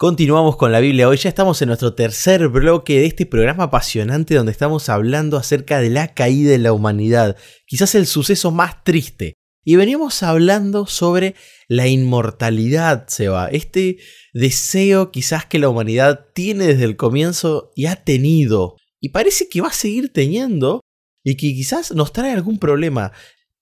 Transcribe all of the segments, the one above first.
Continuamos con la Biblia hoy, ya estamos en nuestro tercer bloque de este programa apasionante donde estamos hablando acerca de la caída de la humanidad, quizás el suceso más triste. Y veníamos hablando sobre la inmortalidad, Seba, este deseo quizás que la humanidad tiene desde el comienzo y ha tenido, y parece que va a seguir teniendo, y que quizás nos trae algún problema.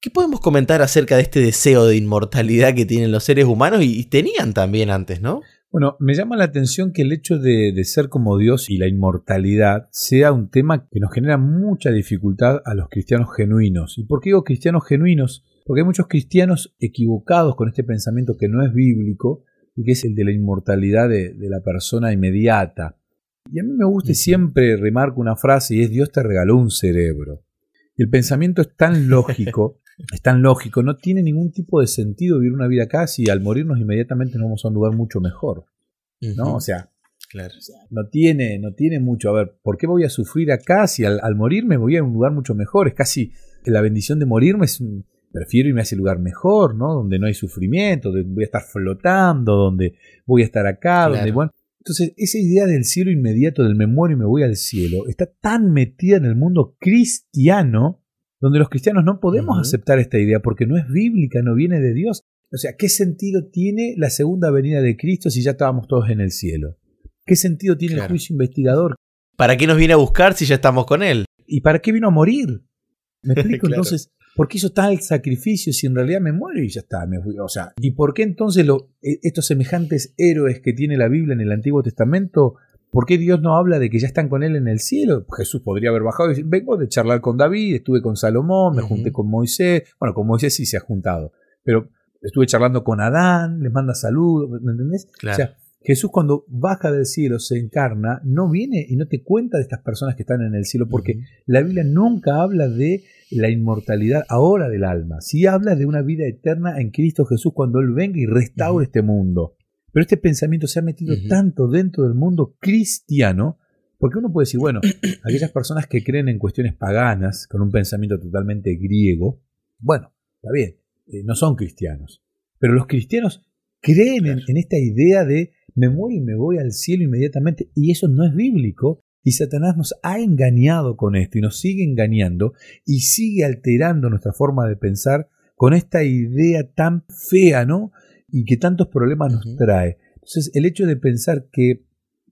¿Qué podemos comentar acerca de este deseo de inmortalidad que tienen los seres humanos y tenían también antes, no? Bueno, me llama la atención que el hecho de, ser como Dios y la inmortalidad sea un tema que nos genera mucha dificultad a los cristianos genuinos. ¿Y por qué digo cristianos genuinos? Porque hay muchos cristianos equivocados con este pensamiento que no es bíblico y que es el de la inmortalidad de, la persona inmediata. Y a mí me gusta y siempre remarco una frase y es Dios te regaló un cerebro. Y el pensamiento es tan lógico es tan lógico, no tiene ningún tipo de sentido vivir una vida acá si al morirnos inmediatamente nos vamos a un lugar mucho mejor. ¿No? O sea, claro. no, tiene, no tiene mucho. A ver, ¿por qué voy a sufrir acá si al, morirme voy a un lugar mucho mejor? Es casi la bendición de morirme es prefiero irme a ese lugar mejor, ¿no? Donde no hay sufrimiento, donde voy a estar flotando, donde voy a estar acá, donde bueno. Entonces, esa idea del cielo inmediato, del me muero y me voy al cielo, está tan metida en el mundo cristiano donde los cristianos no podemos aceptar esta idea porque no es bíblica, no viene de Dios. O sea, ¿qué sentido tiene la segunda venida de Cristo si ya estábamos todos en el cielo? ¿Qué sentido tiene el juicio investigador? ¿Para qué nos viene a buscar si ya estamos con Él? ¿Y para qué vino a morir? ¿Me explico? Entonces, ¿por qué hizo tal sacrificio si en realidad me muero y ya está? o sea, ¿y por qué entonces e, estos semejantes héroes que tiene la Biblia en el Antiguo Testamento ¿Por qué Dios no habla de que ya están con él en el cielo? Jesús podría haber bajado y decir, vengo de charlar con David, estuve con Salomón, me junté con Moisés. Bueno, con Moisés sí se ha juntado, pero estuve charlando con Adán, les manda saludos, ¿me entendés? O sea, Jesús cuando baja del cielo, se encarna, no viene y no te cuenta de estas personas que están en el cielo, porque la Biblia nunca habla de la inmortalidad ahora del alma, sí habla de una vida eterna en Cristo Jesús cuando Él venga y restaure este mundo. Pero este pensamiento se ha metido tanto dentro del mundo cristiano, porque uno puede decir, bueno, aquellas personas que creen en cuestiones paganas, con un pensamiento totalmente griego, bueno, está bien, eh, no son cristianos. Pero los cristianos creen en, en, esta idea de me muero y me voy al cielo inmediatamente, y eso no es bíblico, y Satanás nos ha engañado con esto, y nos sigue engañando, y sigue alterando nuestra forma de pensar con esta idea tan fea, ¿no? Y que tantos problemas nos trae. Entonces, el hecho de pensar que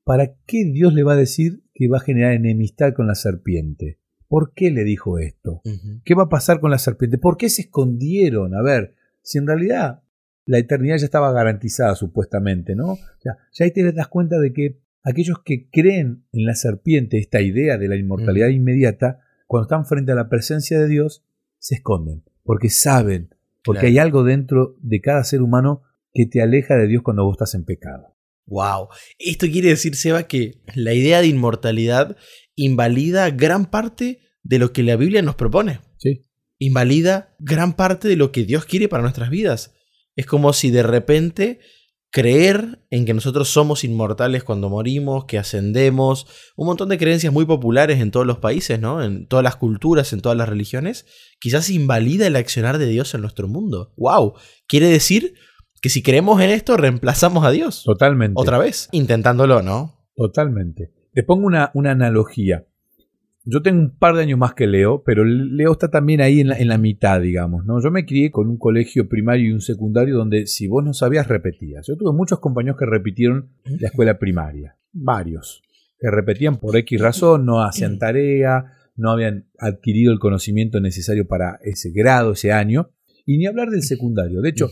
¿para qué Dios le va a decir que va a generar enemistad con la serpiente? ¿Por qué le dijo esto? ¿Qué va a pasar con la serpiente? ¿Por qué se escondieron? A ver, si en realidad la eternidad ya estaba garantizada supuestamente, ¿no? ya ahí te das cuenta de que aquellos que creen en la serpiente, esta idea de la inmortalidad inmediata, cuando están frente a la presencia de Dios, se esconden, porque saben, porque hay algo dentro de cada ser humano que te aleja de Dios cuando vos estás en pecado. Wow. Esto quiere decir, Seba, que la idea de inmortalidad invalida gran parte de lo que la Biblia nos propone. Sí. Invalida gran parte de lo que Dios quiere para nuestras vidas. Es como si de repente creer en que nosotros somos inmortales cuando morimos, que ascendemos, un montón de creencias muy populares en todos los países, ¿no? En todas las culturas, en todas las religiones, quizás invalida el accionar de Dios en nuestro mundo. ¡Wow! Quiere decir que si creemos en esto, reemplazamos a Dios. Totalmente. Otra vez, intentándolo, ¿no? Totalmente. Te pongo una, una analogía. Yo tengo un par de años más que Leo, pero Leo está también ahí en la, en la, mitad, digamos. ¿no? Yo me crié con un colegio primario y un secundario donde si vos no sabías, repetías. Yo tuve muchos compañeros que repitieron la escuela primaria. Varios. Que repetían por X razón, no hacían tarea, no habían adquirido el conocimiento necesario para ese grado, ese año. Y ni hablar del secundario. De hecho,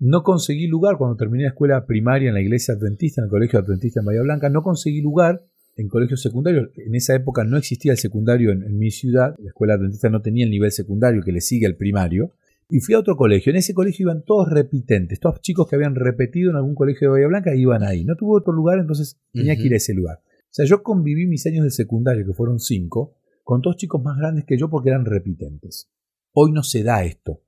no conseguí lugar cuando terminé la escuela primaria en la iglesia adventista, en el colegio adventista en Bahía Blanca. No conseguí lugar en colegios secundarios. En esa época no existía el secundario en, mi ciudad. La escuela adventista no tenía el nivel secundario que le sigue al primario. Y fui a otro colegio. En ese colegio iban todos repitentes. Todos chicos que habían repetido en algún colegio de Bahía Blanca iban ahí. No tuve otro lugar, entonces tenía que ir a ese lugar. O sea, yo conviví mis años de secundario, que fueron cinco, con dos chicos más grandes que yo porque eran repitentes. Hoy no se da esto.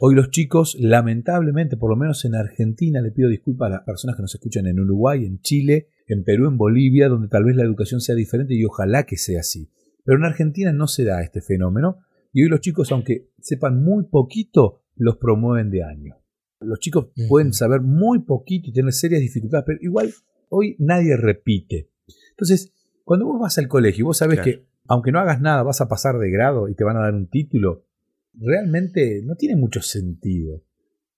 Hoy los chicos, lamentablemente, por lo menos en Argentina, le pido disculpas a las personas que nos escuchan en Uruguay, en Chile, en Perú, en Bolivia, donde tal vez la educación sea diferente y ojalá que sea así. Pero en Argentina no se da este fenómeno y hoy los chicos, aunque sepan muy poquito, los promueven de año. Los chicos pueden saber muy poquito y tener serias dificultades, pero igual hoy nadie repite. Entonces, cuando vos vas al colegio y vos sabés que aunque no hagas nada vas a pasar de grado y te van a dar un título, realmente no tiene mucho sentido.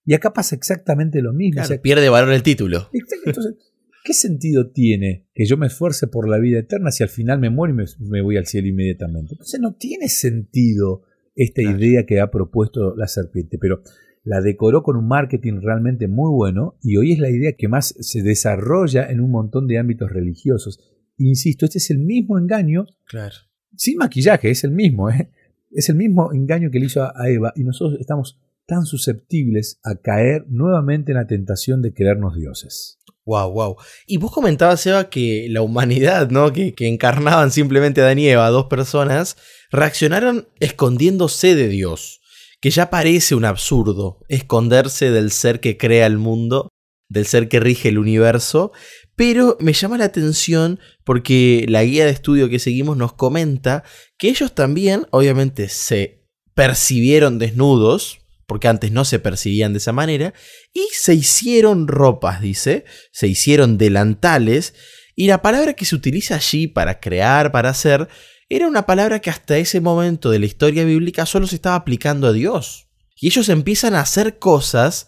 Y acá pasa exactamente lo mismo. pierde valor el título. Entonces, ¿qué sentido tiene que yo me esfuerce por la vida eterna si al final me muero y me, voy al cielo inmediatamente? Entonces no tiene sentido esta idea que ha propuesto la serpiente, pero la decoró con un marketing realmente muy bueno y hoy es la idea que más se desarrolla en un montón de ámbitos religiosos. Insisto, este es el mismo engaño, claro. sin maquillaje, es el mismo, ¿eh? es el mismo engaño que le hizo a Eva y nosotros estamos tan susceptibles a caer nuevamente en la tentación de creernos dioses. Wow, wow. Y vos comentabas, Eva, que la humanidad, ¿no? Que, que encarnaban simplemente a Dan y Eva, dos personas, reaccionaron escondiéndose de Dios. Que ya parece un absurdo esconderse del ser que crea el mundo, del ser que rige el universo. Pero me llama la atención porque la guía de estudio que seguimos nos comenta que ellos también, obviamente, se percibieron desnudos, porque antes no se percibían de esa manera, y se hicieron ropas, dice, se hicieron delantales, y la palabra que se utiliza allí para crear, para hacer, era una palabra que hasta ese momento de la historia bíblica solo se estaba aplicando a Dios. Y ellos empiezan a hacer cosas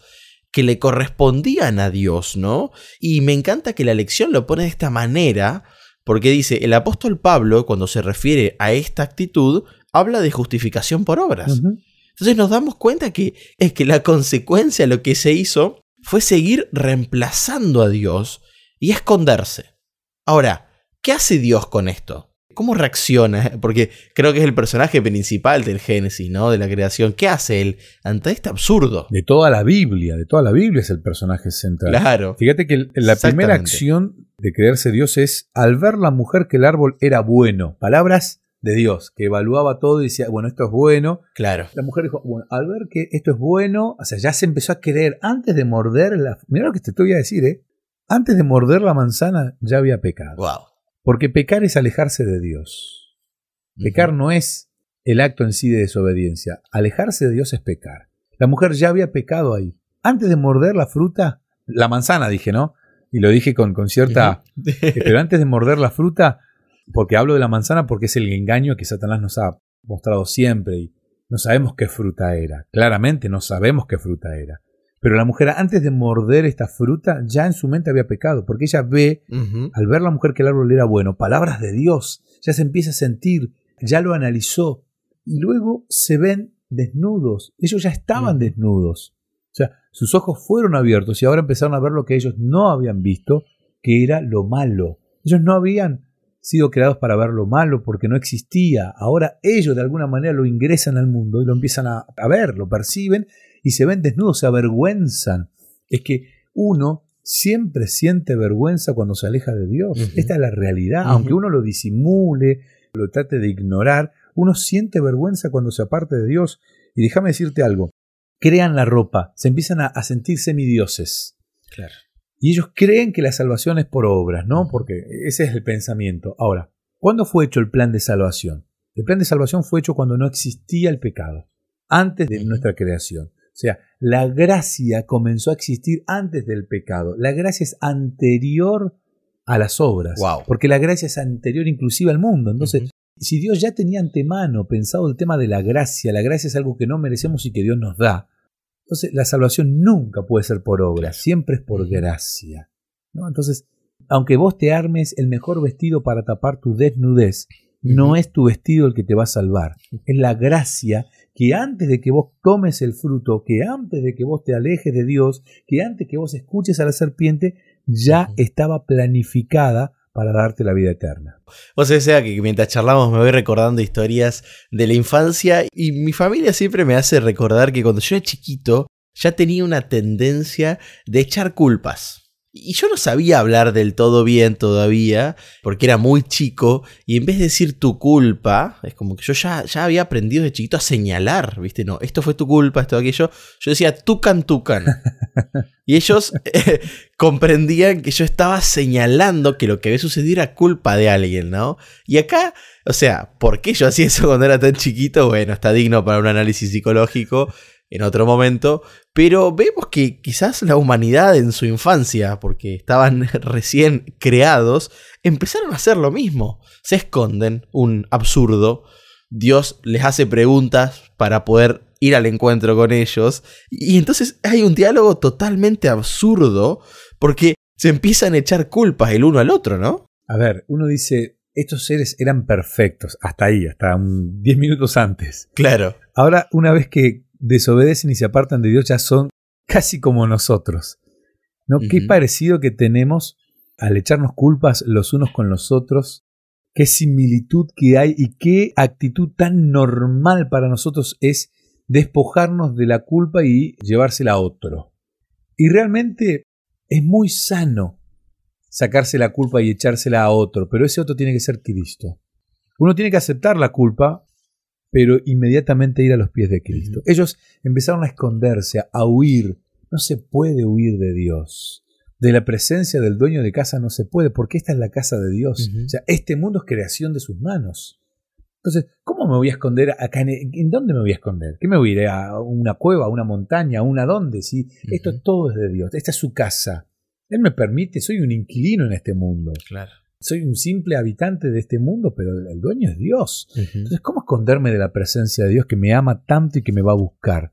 que le correspondían a Dios, ¿no? Y me encanta que la lección lo pone de esta manera, porque dice, el apóstol Pablo, cuando se refiere a esta actitud, habla de justificación por obras. Entonces nos damos cuenta que es que la consecuencia, lo que se hizo, fue seguir reemplazando a Dios y esconderse. Ahora, ¿qué hace Dios con esto? ¿Cómo reacciona? Porque creo que es el personaje principal del Génesis, ¿no? De la creación. ¿Qué hace él ante este absurdo? De toda la Biblia, de toda la Biblia es el personaje central. Claro. Fíjate que la primera acción de creerse Dios es al ver la mujer que el árbol era bueno. Palabras de Dios, que evaluaba todo y decía, bueno, esto es bueno. Claro. La mujer dijo, bueno, al ver que esto es bueno, o sea, ya se empezó a creer, antes de morder la... Mira lo que te voy a decir, ¿eh? Antes de morder la manzana ya había pecado. Wow. Porque pecar es alejarse de Dios. Pecar no es el acto en sí de desobediencia. Alejarse de Dios es pecar. La mujer ya había pecado ahí. Antes de morder la fruta, la manzana dije, ¿no? Y lo dije con, con cierta... pero antes de morder la fruta, porque hablo de la manzana porque es el engaño que Satanás nos ha mostrado siempre y no sabemos qué fruta era. Claramente no sabemos qué fruta era. Pero la mujer antes de morder esta fruta ya en su mente había pecado, porque ella ve, al ver la mujer que el árbol era bueno, palabras de Dios, ya se empieza a sentir, ya lo analizó, y luego se ven desnudos. Ellos ya estaban desnudos. O sea, sus ojos fueron abiertos y ahora empezaron a ver lo que ellos no habían visto, que era lo malo. Ellos no habían sido creados para ver lo malo porque no existía. Ahora ellos de alguna manera lo ingresan al mundo y lo empiezan a, ver, lo perciben y se ven desnudos, se avergüenzan. Es que uno siempre siente vergüenza cuando se aleja de Dios. Esta es la realidad. Aunque uno lo disimule, lo trate de ignorar, uno siente vergüenza cuando se aparte de Dios. Y déjame decirte algo. Crean la ropa, se empiezan a, a sentir semidioses. Claro. Y ellos creen que la salvación es por obras, ¿no? Porque ese es el pensamiento. Ahora, ¿cuándo fue hecho el plan de salvación? El plan de salvación fue hecho cuando no existía el pecado, antes de nuestra creación. O sea, la gracia comenzó a existir antes del pecado. La gracia es anterior a las obras. Porque la gracia es anterior inclusive al mundo. Entonces, si Dios ya tenía antemano pensado el tema de la gracia, la gracia es algo que no merecemos y que Dios nos da, entonces, la salvación nunca puede ser por obra, siempre es por gracia. ¿no? Entonces, aunque vos te armes el mejor vestido para tapar tu desnudez, no es tu vestido el que te va a salvar. Es la gracia que antes de que vos tomes el fruto, que antes de que vos te alejes de Dios, que antes que vos escuches a la serpiente, ya estaba planificada para darte la vida eterna. O sea, que mientras charlamos me voy recordando historias de la infancia y mi familia siempre me hace recordar que cuando yo era chiquito ya tenía una tendencia de echar culpas. Y yo no sabía hablar del todo bien todavía, porque era muy chico, y en vez de decir tu culpa, es como que yo ya, ya había aprendido de chiquito a señalar, ¿viste? No, esto fue tu culpa, esto, aquello. Yo decía tucan, tucan. y ellos eh, comprendían que yo estaba señalando que lo que había sucedido era culpa de alguien, ¿no? Y acá, o sea, ¿por qué yo hacía eso cuando era tan chiquito? Bueno, está digno para un análisis psicológico en otro momento, Pero vemos que quizás la humanidad en su infancia, porque estaban recién creados, empezaron a hacer lo mismo. Se esconden, un absurdo. Dios les hace preguntas para poder ir al encuentro con ellos. Y entonces hay un diálogo totalmente absurdo porque se empiezan a echar culpas el uno al otro, ¿no? A ver, uno dice, estos seres eran perfectos, hasta ahí, hasta 10 minutos antes. Claro. Ahora, una vez que desobedecen y se apartan de Dios, ya son casi como nosotros. ¿No? Qué parecido que tenemos al echarnos culpas los unos con los otros, qué similitud que hay y qué actitud tan normal para nosotros es despojarnos de la culpa y llevársela a otro. Y realmente es muy sano sacarse la culpa y echársela a otro, pero ese otro tiene que ser Cristo. Uno tiene que aceptar la culpa, pero inmediatamente ir a los pies de Cristo. Ellos empezaron a esconderse, a huir. No se puede huir de Dios. De la presencia del dueño de casa no se puede, porque esta es la casa de Dios. O sea, este mundo es creación de sus manos. Entonces, ¿cómo me voy a esconder acá? ¿En, dónde me voy a esconder? ¿Qué me voy a ir a una cueva, a una montaña, a una dónde? Si esto todo es de Dios, esta es su casa. Él me permite, soy un inquilino en este mundo. Claro. Soy un simple habitante de este mundo, pero el dueño es Dios. Entonces, ¿cómo esconderme de la presencia de Dios que me ama tanto y que me va a buscar?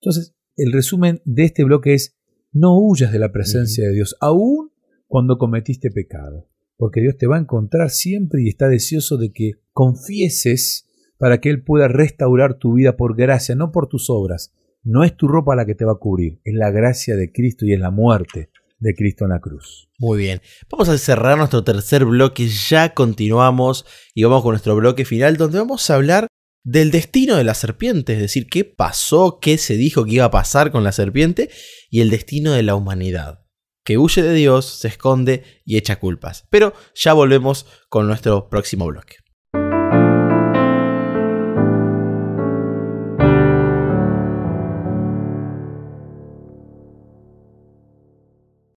Entonces, el resumen de este bloque es, no huyas de la presencia de Dios, aun cuando cometiste pecado porque Dios te va a encontrar siempre y está deseoso de que confieses para que Él pueda restaurar tu vida por gracia, no por tus obras. No es tu ropa la que te va a cubrir, es la gracia de Cristo y es la muerte de Cristo en la cruz. Muy bien, vamos a cerrar nuestro tercer bloque, ya continuamos y vamos con nuestro bloque final donde vamos a hablar del destino de la serpiente, es decir, qué pasó, qué se dijo que iba a pasar con la serpiente y el destino de la humanidad que huye de Dios, se esconde y echa culpas. Pero ya volvemos con nuestro próximo bloque.